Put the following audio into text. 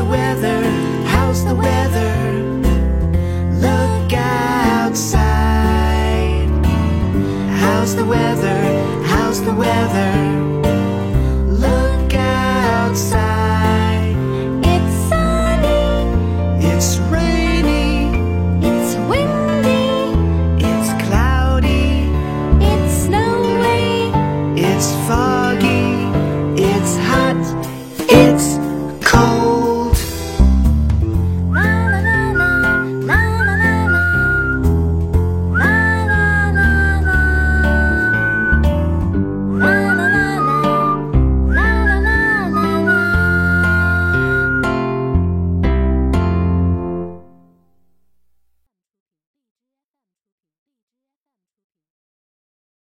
the weather? How's the weather? Look outside. How's the weather? How's the weather?